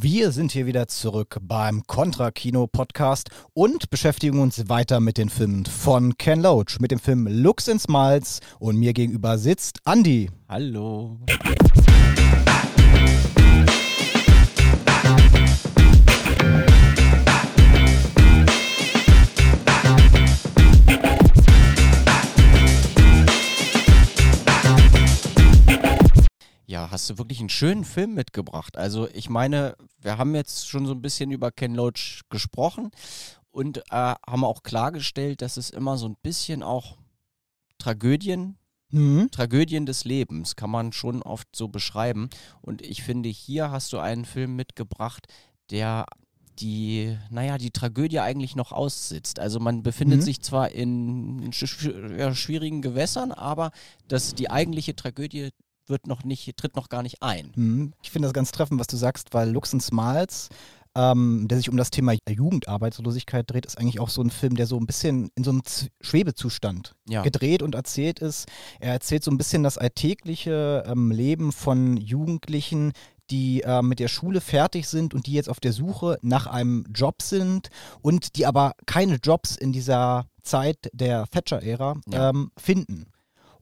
Wir sind hier wieder zurück beim Contra Kino Podcast und beschäftigen uns weiter mit den Filmen von Ken Loach, mit dem Film Looks and Smiles und mir gegenüber sitzt Andy. Hallo. Ja, hast du wirklich einen schönen Film mitgebracht. Also ich meine, wir haben jetzt schon so ein bisschen über Ken Loach gesprochen und äh, haben auch klargestellt, dass es immer so ein bisschen auch Tragödien, Mhm. Tragödien des Lebens kann man schon oft so beschreiben. Und ich finde, hier hast du einen Film mitgebracht, der die, naja, die Tragödie eigentlich noch aussitzt. Also man befindet Mhm. sich zwar in ja, schwierigen Gewässern, aber das, die eigentliche Tragödie wird noch nicht, tritt noch gar nicht ein. Mhm. Ich finde das ganz treffend, was du sagst, weil Looks and Smiles, ähm, der sich um das Thema Jugendarbeitslosigkeit dreht, ist eigentlich auch so ein Film, der so ein bisschen in so einem Z Schwebezustand Ja. gedreht und erzählt ist. Er erzählt so ein bisschen das alltägliche ähm, Leben von Jugendlichen, die äh, mit der Schule fertig sind und die jetzt auf der Suche nach einem Job sind und die aber keine Jobs in dieser Zeit der Thatcher-Ära Ja. ähm, finden.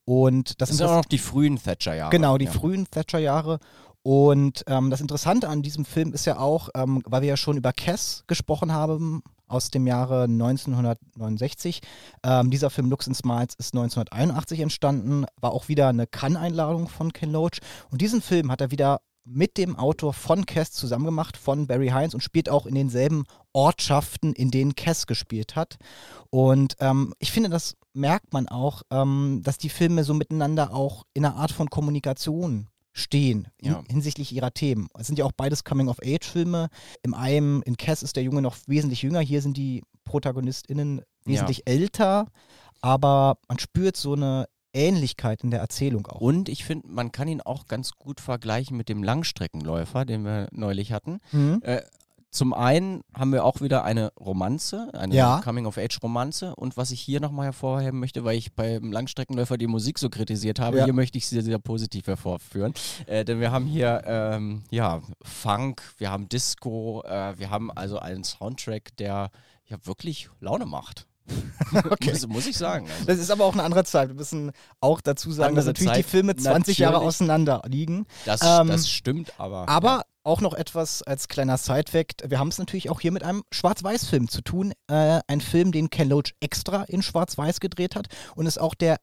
Und das, Das sind auch noch die frühen Thatcher-Jahre. Genau, die ja. frühen Thatcher-Jahre. Und ähm, das Interessante an diesem Film ist ja auch, ähm, weil wir ja schon über Cass gesprochen haben aus dem Jahre 1969. Ähm, dieser Film Looks and Smiles ist 1981 entstanden, war auch wieder eine Cannes-Einladung von Ken Loach. Und diesen Film hat er wieder mit dem Autor von Cass zusammen gemacht, von Barry Hines und spielt auch in denselben Ortschaften, in denen Cass gespielt hat. Und ähm, ich finde, das merkt man auch, ähm, dass die Filme so miteinander auch in einer Art von Kommunikation stehen Ja. hinsichtlich ihrer Themen. Es sind ja auch beides Coming-of-Age-Filme. Im einen, in Cass ist der Junge noch wesentlich jünger, hier sind die ProtagonistInnen wesentlich älter, aber man spürt so eine Ähnlichkeit in der Erzählung auch. Und ich finde, man kann ihn auch ganz gut vergleichen mit dem Langstreckenläufer, den wir neulich hatten. Mhm. Äh, zum einen haben wir auch wieder eine Romanze, eine Ja. Coming-of-Age-Romanze. Und was ich hier nochmal hervorheben möchte, weil ich beim Langstreckenläufer die Musik so kritisiert habe, Ja. hier möchte ich sie sehr positiv hervorführen. Äh, denn wir haben hier ähm, ja, Funk, wir haben Disco, äh, wir haben also einen Soundtrack, der ja wirklich Laune macht. Okay. muss, muss ich sagen. Also, Das ist aber auch eine andere Zeit. Wir müssen auch dazu sagen, dass Andere natürlich Zeit, die Filme 20 Jahre auseinander liegen. das, ähm, das stimmt, aber. Aber auch noch etwas als kleiner Side-Fact. Wir haben es natürlich auch hier mit einem Schwarz-Weiß-Film zu tun. Äh, ein Film, den Ken Loach extra in Schwarz-Weiß gedreht hat und ist auch der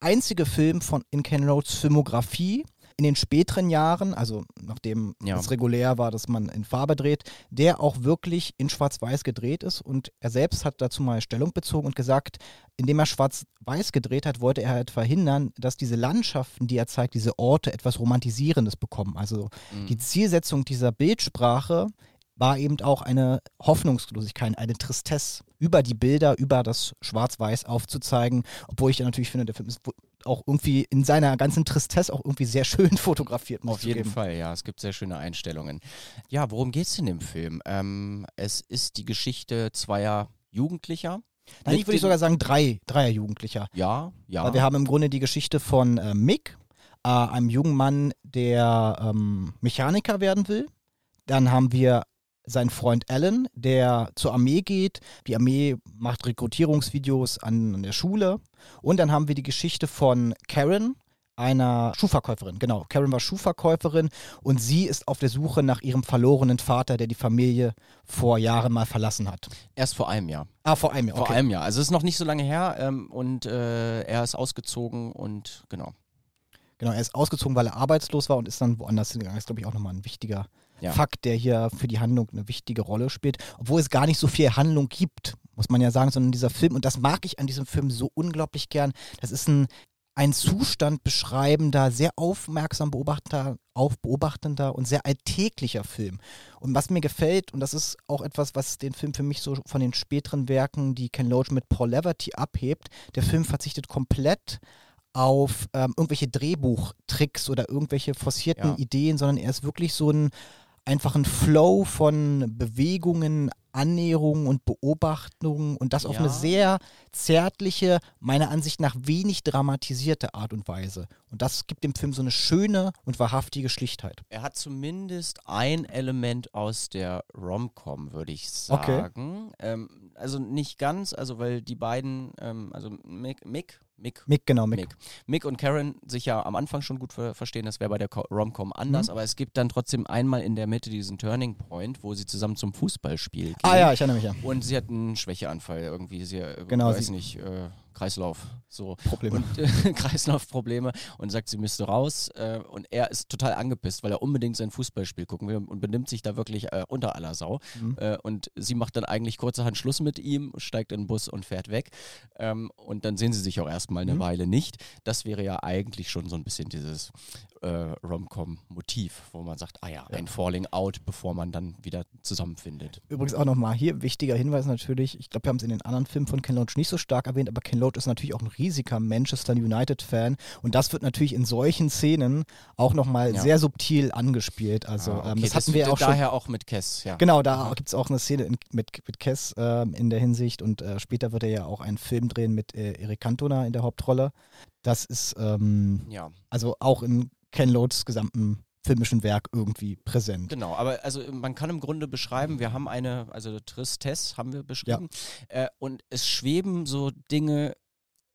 einzige Film von in Ken Loachs Filmografie in den späteren Jahren, also nachdem Ja. es regulär war, dass man in Farbe dreht, der auch wirklich in Schwarz-Weiß gedreht ist. Und er selbst hat dazu mal Stellung bezogen und gesagt, indem er Schwarz-Weiß gedreht hat, wollte er halt verhindern, dass diese Landschaften, die er zeigt, diese Orte etwas Romantisierendes bekommen. Also Mhm. die Zielsetzung dieser Bildsprache war eben auch eine Hoffnungslosigkeit, eine Tristesse über die Bilder, über das Schwarz-Weiß aufzuzeigen. Obwohl ich ja natürlich finde, der Film ist auch irgendwie in seiner ganzen Tristesse auch irgendwie sehr schön fotografiert. muss Auf jeden zugeben. Fall, ja. Es gibt sehr schöne Einstellungen. Ja, worum geht es in dem Film? Ähm, es ist die Geschichte zweier Jugendlicher. Nein, ich würde sogar sagen drei, dreier Jugendlicher. Ja, ja. Weil wir haben im Grunde die Geschichte von äh, Mick, äh, einem jungen Mann, der ähm, Mechaniker werden will. Dann haben wir seinen Freund Alan, der zur Armee geht. Die Armee macht Rekrutierungsvideos an, an der Schule. Und dann haben wir die Geschichte von Karen, einer Schuhverkäuferin. Genau, Karen war Schuhverkäuferin und sie ist auf der Suche nach ihrem verlorenen Vater, der die Familie vor Jahren mal verlassen hat. Erst vor einem Jahr. Ah, vor einem Jahr. Vor Okay. einem Jahr. Also es ist noch nicht so lange her ähm, und äh, er ist ausgezogen und genau. Genau, er ist ausgezogen, weil er arbeitslos war und ist dann woanders hingegangen. Das ist, glaube ich, auch nochmal ein wichtiger Ja. Fakt, der hier für die Handlung eine wichtige Rolle spielt. Obwohl es gar nicht so viel Handlung gibt, muss man ja sagen, sondern dieser Film, und das mag ich an diesem Film so unglaublich gern, das ist ein, ein Zustand beschreibender, sehr aufmerksam beobachtender, aufbeobachtender und sehr alltäglicher Film. Und was mir gefällt, und das ist auch etwas, was den Film für mich so von den späteren Werken, die Ken Loach mit Paul Leverty abhebt, der Film verzichtet komplett auf ähm, irgendwelche Drehbuchtricks oder irgendwelche forcierten Ja. Ideen, sondern er ist wirklich so ein einfach ein Flow von Bewegungen, Annäherungen und Beobachtungen und das auf Ja. eine sehr zärtliche, meiner Ansicht nach wenig dramatisierte Art und Weise. Und das gibt dem Film so eine schöne und wahrhaftige Schlichtheit. Er hat zumindest ein Element aus der Rom-Com, würde ich Okay. sagen. Ähm, also nicht ganz, also weil die beiden, ähm, also Mick, Mick, Mick, Mick, genau, Mick. Mick. Mick und Karen sich ja am Anfang schon gut ver verstehen, das wäre bei der Co- Rom-Com anders, Mhm. aber es gibt dann trotzdem einmal in der Mitte diesen Turning Point, wo sie zusammen zum Fußballspiel gehen. Ah ja, ich erinnere mich ja. Und sie hat einen Schwächeanfall irgendwie, sie äh, Genau, weiß sie- nicht, äh, Kreislauf, so Probleme. und äh, Kreislaufprobleme und sagt, sie müsste raus. Äh, und er ist total angepisst, weil er unbedingt sein Fußballspiel gucken will und benimmt sich da wirklich äh, unter aller Sau. Mhm. Äh, und sie macht dann eigentlich kurzerhand Schluss mit ihm, steigt in den Bus und fährt weg. Ähm, und dann sehen sie sich auch erstmal eine Mhm. Weile nicht. Das wäre ja eigentlich schon so ein bisschen dieses äh, Rom-Com-Motiv, wo man sagt, ah ja, ein Falling Out, bevor man dann wieder zusammenfindet. Übrigens auch nochmal hier wichtiger Hinweis natürlich, ich glaube, wir haben es in den anderen Filmen von Ken Loach nicht so stark erwähnt, aber Ken Loach ist natürlich auch ein riesiger Manchester United-Fan und das wird natürlich in solchen Szenen auch nochmal Ja. sehr subtil angespielt. Also Ah, ähm, okay, das hatten wir auch schon. daher auch mit Kess, ja. Genau, da gibt es auch eine Szene in, mit, mit Kess ähm, in der Hinsicht und äh, später wird er ja auch einen Film drehen mit äh, Eric Cantona in der Hauptrolle. Das ist ähm, Ja. also auch in Ken Loachs gesamten filmischen Werk irgendwie präsent. Genau, aber also man kann im Grunde beschreiben, wir haben eine, also Tristesse haben wir beschrieben, äh, und es schweben so Dinge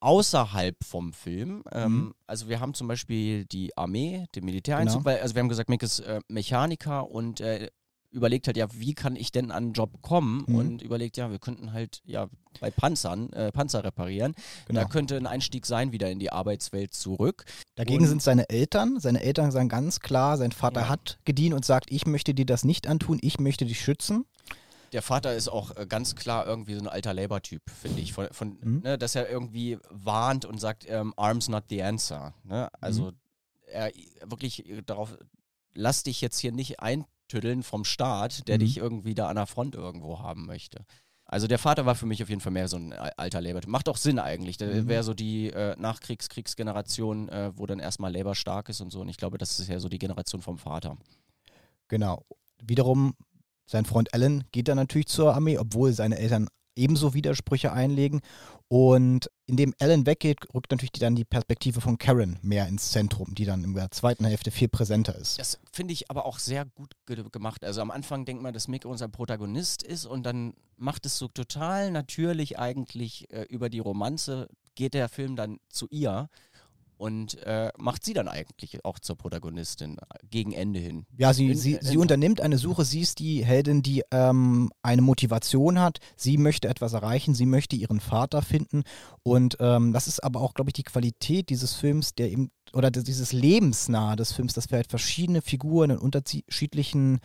außerhalb vom Film. Ähm, Mhm. Also wir haben zum Beispiel die Armee, den Militäreinzug, Genau. weil, also wir haben gesagt, Mick ist äh, Mechaniker und äh, überlegt halt, ja, wie kann ich denn an einen Job kommen? Mhm. Und überlegt, ja, wir könnten halt ja bei Panzern, äh, Panzer reparieren. Genau. Da könnte ein Einstieg sein, wieder in die Arbeitswelt zurück. Dagegen Und- sind seine Eltern. Seine Eltern sagen ganz klar, sein Vater Ja. hat gedient und sagt, ich möchte dir das nicht antun, ich möchte dich schützen. Der Vater ist auch äh, ganz klar irgendwie so ein alter Labor-Typ, finde ich. Von, von, Mhm. ne, dass er irgendwie warnt und sagt, ähm, Arms not the answer. Ne? Also Mhm. er wirklich darauf, lass dich jetzt hier nicht eintüddeln vom Staat, der Mhm. dich irgendwie da an der Front irgendwo haben möchte. Also der Vater war für mich auf jeden Fall mehr so ein al- alter Labor-Typ. Macht auch Sinn eigentlich. Der Mhm. wäre so die äh, Nachkriegs-Kriegsgeneration, äh, wo dann erstmal Labor stark ist und so. Und ich glaube, das ist ja so die Generation vom Vater. Genau. Wiederum, sein Freund Alan geht dann natürlich zur Armee, obwohl seine Eltern ebenso Widersprüche einlegen. Und indem Alan weggeht, rückt natürlich dann die Perspektive von Karen mehr ins Zentrum, die dann in der zweiten Hälfte viel präsenter ist. Das finde ich aber auch sehr gut ge gemacht. Also am Anfang denkt man, dass Mick unser Protagonist ist und dann macht es so total natürlich eigentlich äh, über die Romanze, geht der Film dann zu ihr und äh, macht sie dann eigentlich auch zur Protagonistin gegen Ende hin. Ja, sie, In- sie, in- sie unternimmt eine Suche. Sie ist die Heldin, die ähm, eine Motivation hat. Sie möchte etwas erreichen. Sie möchte ihren Vater finden. Und ähm, das ist aber auch, glaube ich, die Qualität dieses Films, der eben, oder dieses Lebensnahe des Films, dass wir halt verschiedene Figuren in unterschiedlichen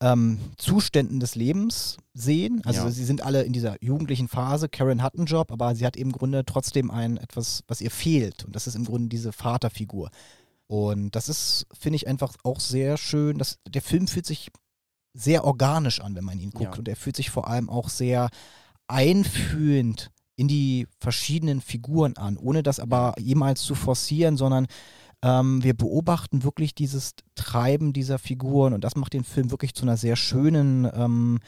ähm, Zuständen des Lebens sehen. Also Ja. sie sind alle in dieser jugendlichen Phase. Karen hat einen Job, aber sie hat eben im Grunde trotzdem ein etwas, was ihr fehlt. Und das ist im Grunde diese Vaterfigur. Und das ist, finde ich, einfach auch sehr schön. Das, der Film fühlt sich sehr organisch an, wenn man ihn guckt. Ja. Und er fühlt sich vor allem auch sehr einfühlend in die verschiedenen Figuren an, ohne das aber jemals zu forcieren, sondern ähm, wir beobachten wirklich dieses Treiben dieser Figuren und das macht den Film wirklich zu einer sehr schönen, ähm,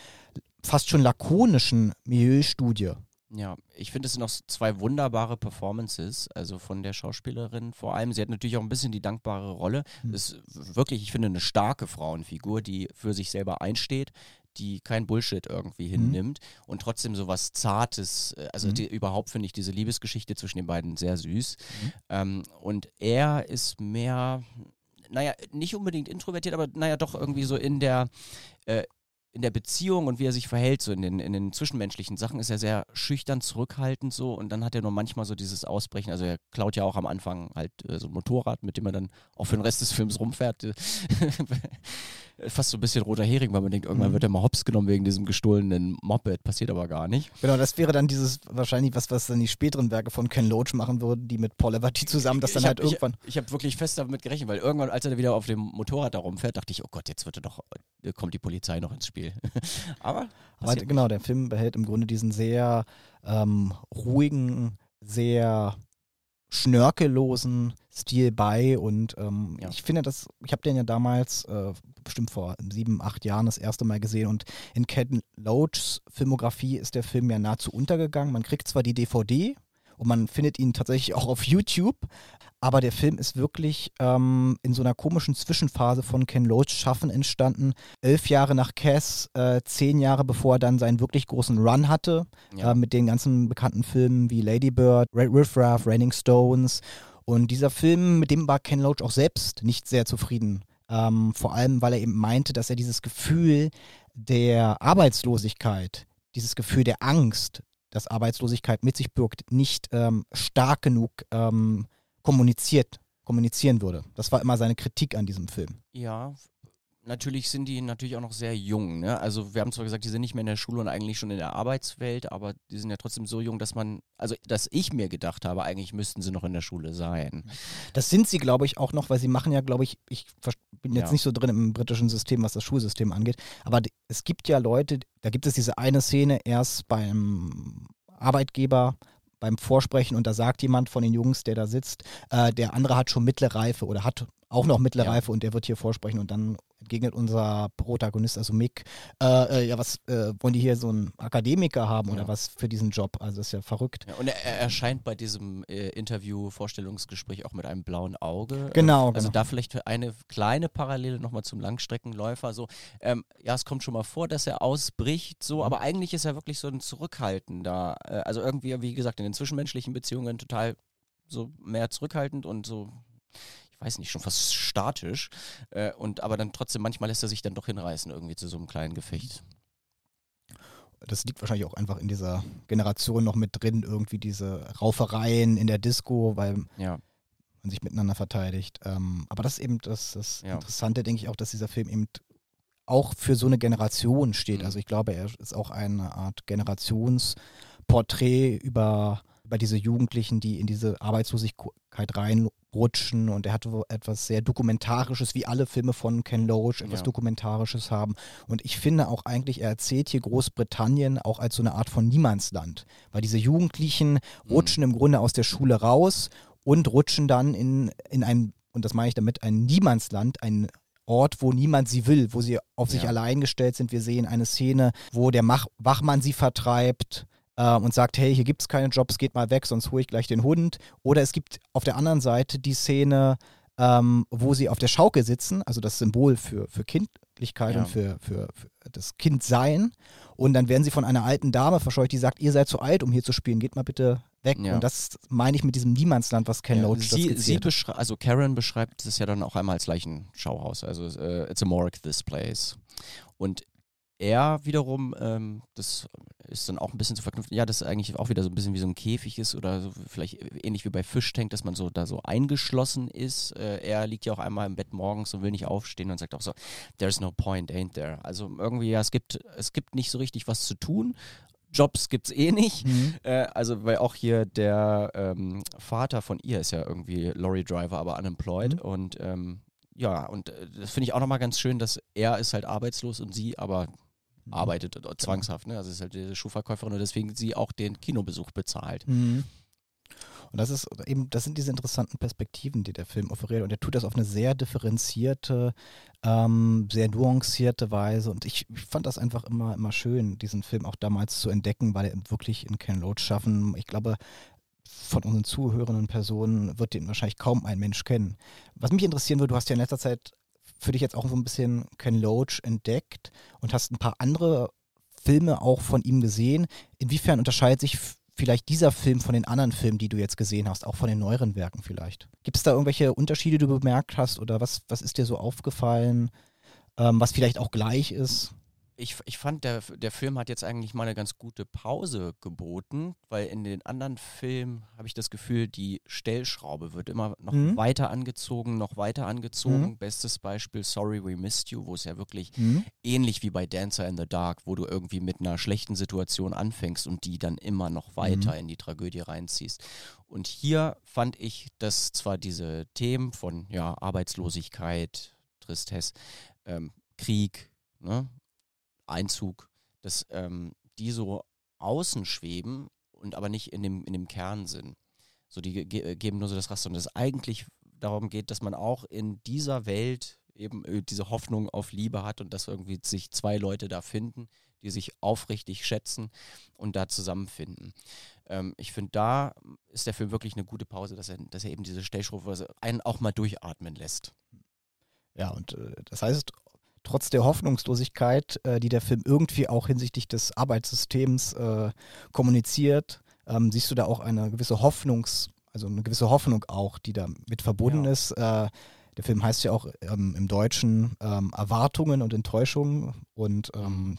fast schon lakonischen Milieustudie. Ja, ich finde, es sind noch zwei wunderbare Performances, also von der Schauspielerin vor allem. Sie hat natürlich auch ein bisschen die dankbare Rolle. Hm. Ist wirklich, ich finde, eine starke Frauenfigur, die für sich selber einsteht, die kein Bullshit irgendwie hinnimmt und trotzdem so was Zartes, äh, also Mhm. die, überhaupt finde ich diese Liebesgeschichte zwischen den beiden sehr süß. Mhm. Ähm, und er ist mehr, naja, nicht unbedingt introvertiert, aber naja, doch irgendwie so in der, äh, in der Beziehung und wie er sich verhält, so in den, in den zwischenmenschlichen Sachen, ist er sehr schüchtern, zurückhaltend so und dann hat er nur manchmal so dieses Ausbrechen. Also er klaut ja auch am Anfang halt äh, so ein Motorrad, mit dem er dann auch für den Rest des Films rumfährt. Fast so ein bisschen roter Hering, weil man denkt, irgendwann Mhm. wird er mal hops genommen wegen diesem gestohlenen Moped, passiert aber gar nicht. Genau, das wäre dann dieses wahrscheinlich was, was dann die späteren Werke von Ken Loach machen würden, die mit Paul Everty zusammen, das dann ich halt hab, irgendwann. Ich, ich habe wirklich fest damit gerechnet, weil irgendwann, als er wieder auf dem Motorrad da rumfährt, dachte ich, oh Gott, jetzt wird er doch, äh, kommt die Polizei noch ins Spiel. aber Aber passiert genau, der Film behält im Grunde diesen sehr ähm, ruhigen, sehr schnörkellosen Stil bei und ähm, Ja. ich finde das, ich habe den ja damals äh, bestimmt vor sieben, acht Jahren das erste Mal gesehen und in Ken Loachs Filmografie ist der Film ja nahezu untergegangen. Man kriegt zwar die DVD und man findet ihn tatsächlich auch auf YouTube, aber der Film ist wirklich ähm, in so einer komischen Zwischenphase von Ken Loachs Schaffen entstanden. Elf Jahre nach Cass, äh, zehn Jahre bevor er dann seinen wirklich großen Run hatte, Ja. äh, mit den ganzen bekannten Filmen wie Lady Bird, Red Riff Raff, Raining Stones. Und dieser Film, mit dem war Ken Loach auch selbst nicht sehr zufrieden. Ähm, vor allem, weil er eben meinte, dass er dieses Gefühl der Arbeitslosigkeit, dieses Gefühl der Angst, das Arbeitslosigkeit mit sich birgt, nicht ähm, stark genug ähm, kommuniziert, kommunizieren würde. Das war immer seine Kritik an diesem Film. Ja, natürlich sind die natürlich auch noch sehr jung. Ne? Also wir haben zwar gesagt, die sind nicht mehr in der Schule und eigentlich schon in der Arbeitswelt, aber die sind ja trotzdem so jung, dass man, also dass ich mir gedacht habe, eigentlich müssten sie noch in der Schule sein. Das sind sie, glaube ich, auch noch, weil sie machen ja, glaube ich, ich bin jetzt Ja. nicht so drin im britischen System, was das Schulsystem angeht, aber es gibt ja Leute, da gibt es diese eine Szene erst beim Arbeitgeber, beim Vorsprechen und da sagt jemand von den Jungs, der da sitzt, äh, der andere hat schon mittlere Reife oder hat auch noch mittlere Ja. Reife und der wird hier vorsprechen und dann entgegnet unser Protagonist, also Mick, äh, äh, ja, was äh, wollen die hier so einen Akademiker haben oder Ja. was für diesen Job? Also ist ja verrückt. Ja, und er, er erscheint bei diesem äh, Interview, Vorstellungsgespräch auch mit einem blauen Auge. Genau, Also genau. da vielleicht eine kleine Parallele nochmal zum Langstreckenläufer. So, ähm, ja, es kommt schon mal vor, dass er ausbricht, so, Mhm. aber eigentlich ist er wirklich so ein zurückhaltender. Äh, also irgendwie, wie gesagt, in den zwischenmenschlichen Beziehungen total so mehr zurückhaltend und so, ich weiß nicht, schon fast statisch. Äh, und aber dann trotzdem, manchmal lässt er sich dann doch hinreißen, irgendwie zu so einem kleinen Gefecht. das liegt wahrscheinlich auch einfach in dieser Generation noch mit drin, irgendwie diese Raufereien in der Disco, weil Ja. man sich miteinander verteidigt. Ähm, aber das ist eben das, das Ja. Interessante, denke ich auch, dass dieser Film eben auch für so eine Generation steht. Mhm. Also ich glaube, er ist auch eine Art Generationsporträt über, über diese Jugendlichen, die in diese Arbeitslosigkeit reinrutschen. Und er hatte etwas sehr Dokumentarisches, wie alle Filme von Ken Loach etwas Ja. Dokumentarisches haben. Und ich finde auch eigentlich, er erzählt hier Großbritannien auch als so eine Art von Niemandsland. Weil diese Jugendlichen Mhm. rutschen im Grunde aus der Schule raus und rutschen dann in, in ein, und das meine ich damit, ein Niemandsland, ein Ort, wo niemand sie will, wo sie auf sich Ja. allein gestellt sind. Wir sehen eine Szene, wo der Mach Wachmann sie vertreibt äh, und sagt, hey, hier gibt es keine Jobs, geht mal weg, sonst hole ich gleich den Hund. Oder es gibt auf der anderen Seite die Szene, ähm, wo sie auf der Schaukel sitzen, also das Symbol für, für Kindlichkeit Ja. und für, für, für das Kindsein. Und dann werden sie von einer alten Dame verscheucht, die sagt, ihr seid zu alt, um hier zu spielen, geht mal bitte weg. Ja. Und das meine ich mit diesem Niemandsland, was Ken Ja, Loach sie, sie also Karen beschreibt es ja dann auch einmal als Leichenschauhaus. Also äh, it's a morgue, this place. Und er wiederum, ähm, das ist dann auch ein bisschen zu verknüpfen, ja, das ist eigentlich auch wieder so ein bisschen wie so ein Käfig ist oder so, vielleicht ähnlich wie bei Fischtank, dass man so da so eingeschlossen ist. Äh, er liegt ja auch einmal im Bett morgens und will nicht aufstehen und sagt auch so, there's no point, ain't there. Also irgendwie, ja, es gibt, es gibt nicht so richtig was zu tun. Jobs gibt's eh nicht. Mhm. Äh, also, weil auch hier der ähm, Vater von ihr ist ja irgendwie Lorry Driver, aber unemployed. Mhm. Und ähm, ja, und äh, das finde ich auch nochmal ganz schön, dass er ist halt arbeitslos und sie aber arbeitet äh, zwangshaft. Ne? Also ist halt diese Schuhverkäuferin und deswegen sie auch den Kinobesuch bezahlt. Mhm. Und das ist eben, das sind diese interessanten Perspektiven, die der Film offeriert. Und er tut das auf eine sehr differenzierte, ähm, sehr nuancierte Weise. Und ich, ich fand das einfach immer, immer schön, diesen Film auch damals zu entdecken, weil er wirklich in Ken Loach schaffen. Ich glaube, von unseren zuhörenden Personen wird den wahrscheinlich kaum ein Mensch kennen. Was mich interessieren würde, du hast ja in letzter Zeit für dich jetzt auch so ein bisschen Ken Loach entdeckt und hast ein paar andere Filme auch von ihm gesehen. Inwiefern unterscheidet sich vielleicht dieser Film von den anderen Filmen, die du jetzt gesehen hast, auch von den neueren Werken vielleicht? Gibt es da irgendwelche Unterschiede, die du bemerkt hast oder was, was ist dir so aufgefallen, ähm, was vielleicht auch gleich ist? Ich, ich fand, der, der Film hat jetzt eigentlich mal eine ganz gute Pause geboten, weil in den anderen Filmen habe ich das Gefühl, die Stellschraube wird immer noch Mhm. weiter angezogen, noch weiter angezogen. Mhm. Bestes Beispiel Sorry We Missed You, wo es ja wirklich Hm? ähnlich wie bei Dancer in the Dark, wo du irgendwie mit einer schlechten Situation anfängst und die dann immer noch weiter in die Tragödie reinziehst. Und hier fand ich, dass zwar diese Themen von ja, Arbeitslosigkeit, Tristesse, ähm, Krieg, ne, Einzug, dass ähm, die so außen schweben und aber nicht in dem, in dem Kern sind. So, die ge geben nur so das Raster. Und es eigentlich darum geht, dass man auch in dieser Welt eben äh, diese Hoffnung auf Liebe hat und dass irgendwie sich zwei Leute da finden, die sich aufrichtig schätzen und da zusammenfinden. Ähm, ich finde, da ist der Film wirklich eine gute Pause, dass er, dass er eben diese Stellschrufe einen auch mal durchatmen lässt. Ja, und äh, das heißt, trotz der Hoffnungslosigkeit, äh, die der Film irgendwie auch hinsichtlich des Arbeitssystems äh, kommuniziert, ähm, siehst du da auch eine gewisse Hoffnungs, also eine gewisse Hoffnung auch, die da mit verbunden ja. ist. Äh, der Film heißt ja auch ähm, im Deutschen ähm, Erwartungen und Enttäuschungen. Und ähm,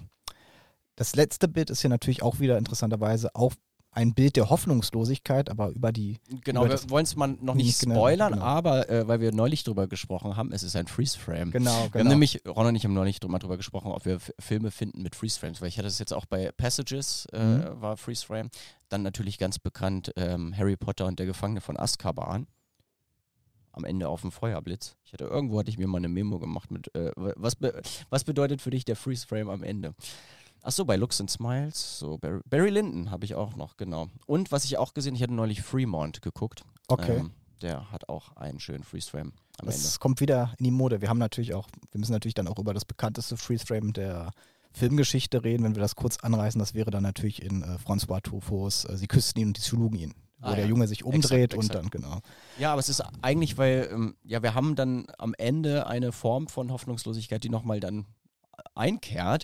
das letzte Bild ist ja natürlich auch wieder interessanterweise auch ein Bild der Hoffnungslosigkeit, aber über die. Genau, über wir wollen es mal noch nicht genau, spoilern, genau. aber äh, weil wir neulich drüber gesprochen haben, es ist ein Freeze-Frame. Genau, genau. Wir haben nämlich, Ron und ich haben neulich drüber, drüber gesprochen, ob wir F Filme finden mit Freeze-Frames, weil ich hatte das jetzt auch bei Passages, äh, mhm. war Freeze-Frame. Dann natürlich ganz bekannt ähm, Harry Potter und der Gefangene von Azkaban. Am Ende auf dem Feuerblitz. Ich hatte irgendwo hatte ich mir mal eine Memo gemacht mit, äh, was, be was bedeutet für dich der Freeze-Frame am Ende? Ach so, bei Looks and Smiles. So, Barry, Barry Lyndon habe ich auch noch, genau. Und was ich auch gesehen, ich hatte neulich Fremont geguckt. Okay. Ähm, der hat auch einen schönen Freeze-Frame am das Ende. kommt wieder in die Mode. Wir haben natürlich auch, wir müssen natürlich dann auch über das bekannteste Freeze-Frame der Filmgeschichte reden, wenn wir das kurz anreißen. Das wäre dann natürlich in äh, François Truffauts äh, Sie küssten ihn und die schlugen ihn. Wo ah, der. Junge sich umdreht exakt, exakt. und dann, genau. Ja, aber es ist eigentlich, weil, ähm, ja, wir haben dann am Ende eine Form von Hoffnungslosigkeit, die nochmal dann einkehrt,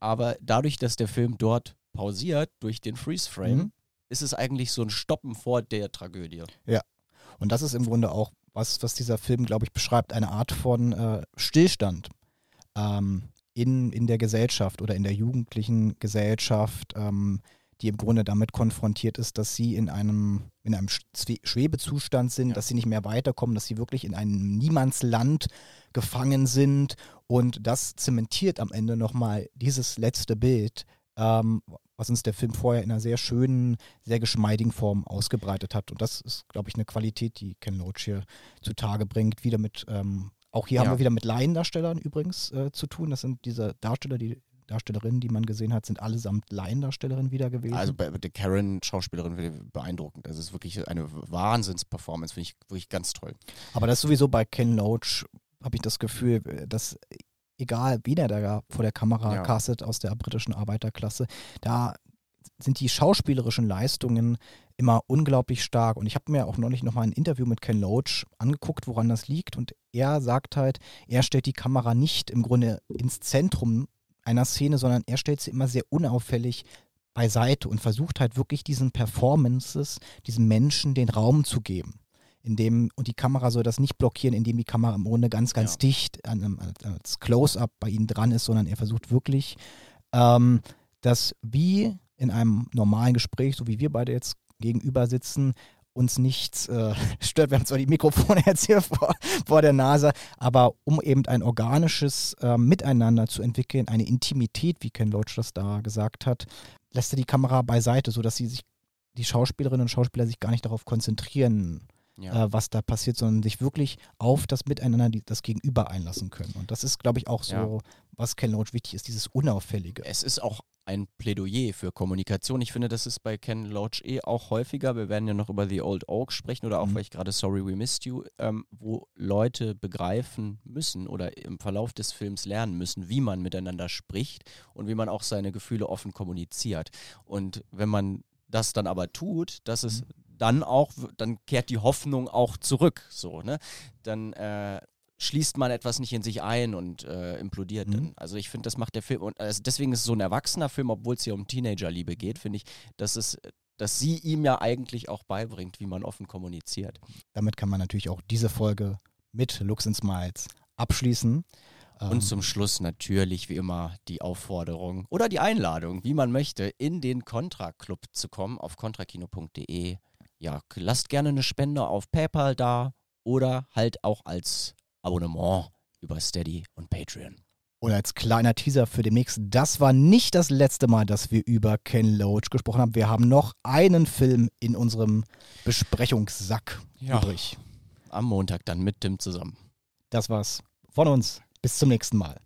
aber dadurch, dass der Film dort pausiert durch den Freeze-Frame, mhm. ist es eigentlich so ein Stoppen vor der Tragödie. Ja. Und das ist im Grunde auch was, was dieser Film, glaube ich, beschreibt, eine Art von äh, Stillstand ähm, in, in der Gesellschaft oder in der jugendlichen Gesellschaft, ähm, die im Grunde damit konfrontiert ist, dass sie in einem, in einem Schwebezustand sind, ja. dass sie nicht mehr weiterkommen, dass sie wirklich in einem Niemandsland gefangen sind. Und das zementiert am Ende nochmal dieses letzte Bild, ähm, was uns der Film vorher in einer sehr schönen, sehr geschmeidigen Form ausgebreitet hat. Und das ist, glaube ich, eine Qualität, die Ken Loach hier zutage bringt. Wieder mit, ähm, auch hier ja. haben wir wieder mit Laiendarstellern übrigens äh, zu tun. Das sind diese Darsteller, die Darstellerinnen, die man gesehen hat, sind allesamt Laiendarstellerinnen wieder gewesen. Also bei der Karen, Schauspielerin, beeindruckend. Das ist wirklich eine Wahnsinns-Performance, finde ich wirklich ganz toll. Aber das sowieso bei Ken Loach, habe ich das Gefühl, dass egal wen er da vor der Kamera ja. castet aus der britischen Arbeiterklasse, da sind die schauspielerischen Leistungen immer unglaublich stark. Und ich habe mir auch neulich nochmal ein Interview mit Ken Loach angeguckt, woran das liegt. Und er sagt halt, er stellt die Kamera nicht im Grunde ins Zentrum einer Szene, sondern er stellt sie immer sehr unauffällig beiseite und versucht halt wirklich diesen Performances, diesen Menschen den Raum zu geben. Indem, und die Kamera soll das nicht blockieren, indem die Kamera im Grunde ganz, ganz ja. dicht an, als Close-up bei ihnen dran ist, sondern er versucht wirklich, ähm, das wie in einem normalen Gespräch, so wie wir beide jetzt gegenüber sitzen, uns nichts äh, stört. Wir haben zwar die Mikrofone jetzt hier vor, vor der Nase, aber um eben ein organisches äh, Miteinander zu entwickeln, eine Intimität, wie Ken Loach das da gesagt hat, lässt er die Kamera beiseite, sodass sie sich, die Schauspielerinnen und Schauspieler sich gar nicht darauf konzentrieren, ja. äh, was da passiert, sondern sich wirklich auf das Miteinander, die, das Gegenüber einlassen können. Und das ist, glaube ich, auch so, ja. was Ken Loach wichtig ist, dieses Unauffällige. Es ist auch ein Plädoyer für Kommunikation. Ich finde, das ist bei Ken Loach eh auch häufiger. Wir werden ja noch über The Old Oak sprechen oder auch, mhm. weil ich gerade Sorry We Missed You, ähm, wo Leute begreifen müssen oder im Verlauf des Films lernen müssen, wie man miteinander spricht und wie man auch seine Gefühle offen kommuniziert. Und wenn man das dann aber tut, dass es mhm. dann auch, dann kehrt die Hoffnung auch zurück. So, ne? Dann äh, schließt man etwas nicht in sich ein und äh, implodiert mhm. dann. Also ich finde, das macht der Film, und also deswegen ist es so ein erwachsener Film, obwohl es hier um Teenagerliebe geht, finde ich, dass es dass sie ihm ja eigentlich auch beibringt, wie man offen kommuniziert. Damit kann man natürlich auch diese Folge mit Looks and Smiles abschließen. Und ähm, zum Schluss natürlich wie immer die Aufforderung oder die Einladung, wie man möchte, in den Contra Club zu kommen auf contrakino.de. Ja, lasst gerne eine Spende auf PayPal da oder halt auch als Abonnement über Steady und Patreon. Und als kleiner Teaser für demnächst, das war nicht das letzte Mal, dass wir über Ken Loach gesprochen haben. Wir haben noch einen Film in unserem Besprechungssack ja, übrig. Am Montag dann mit Tim zusammen. Das war's von uns. Bis zum nächsten Mal.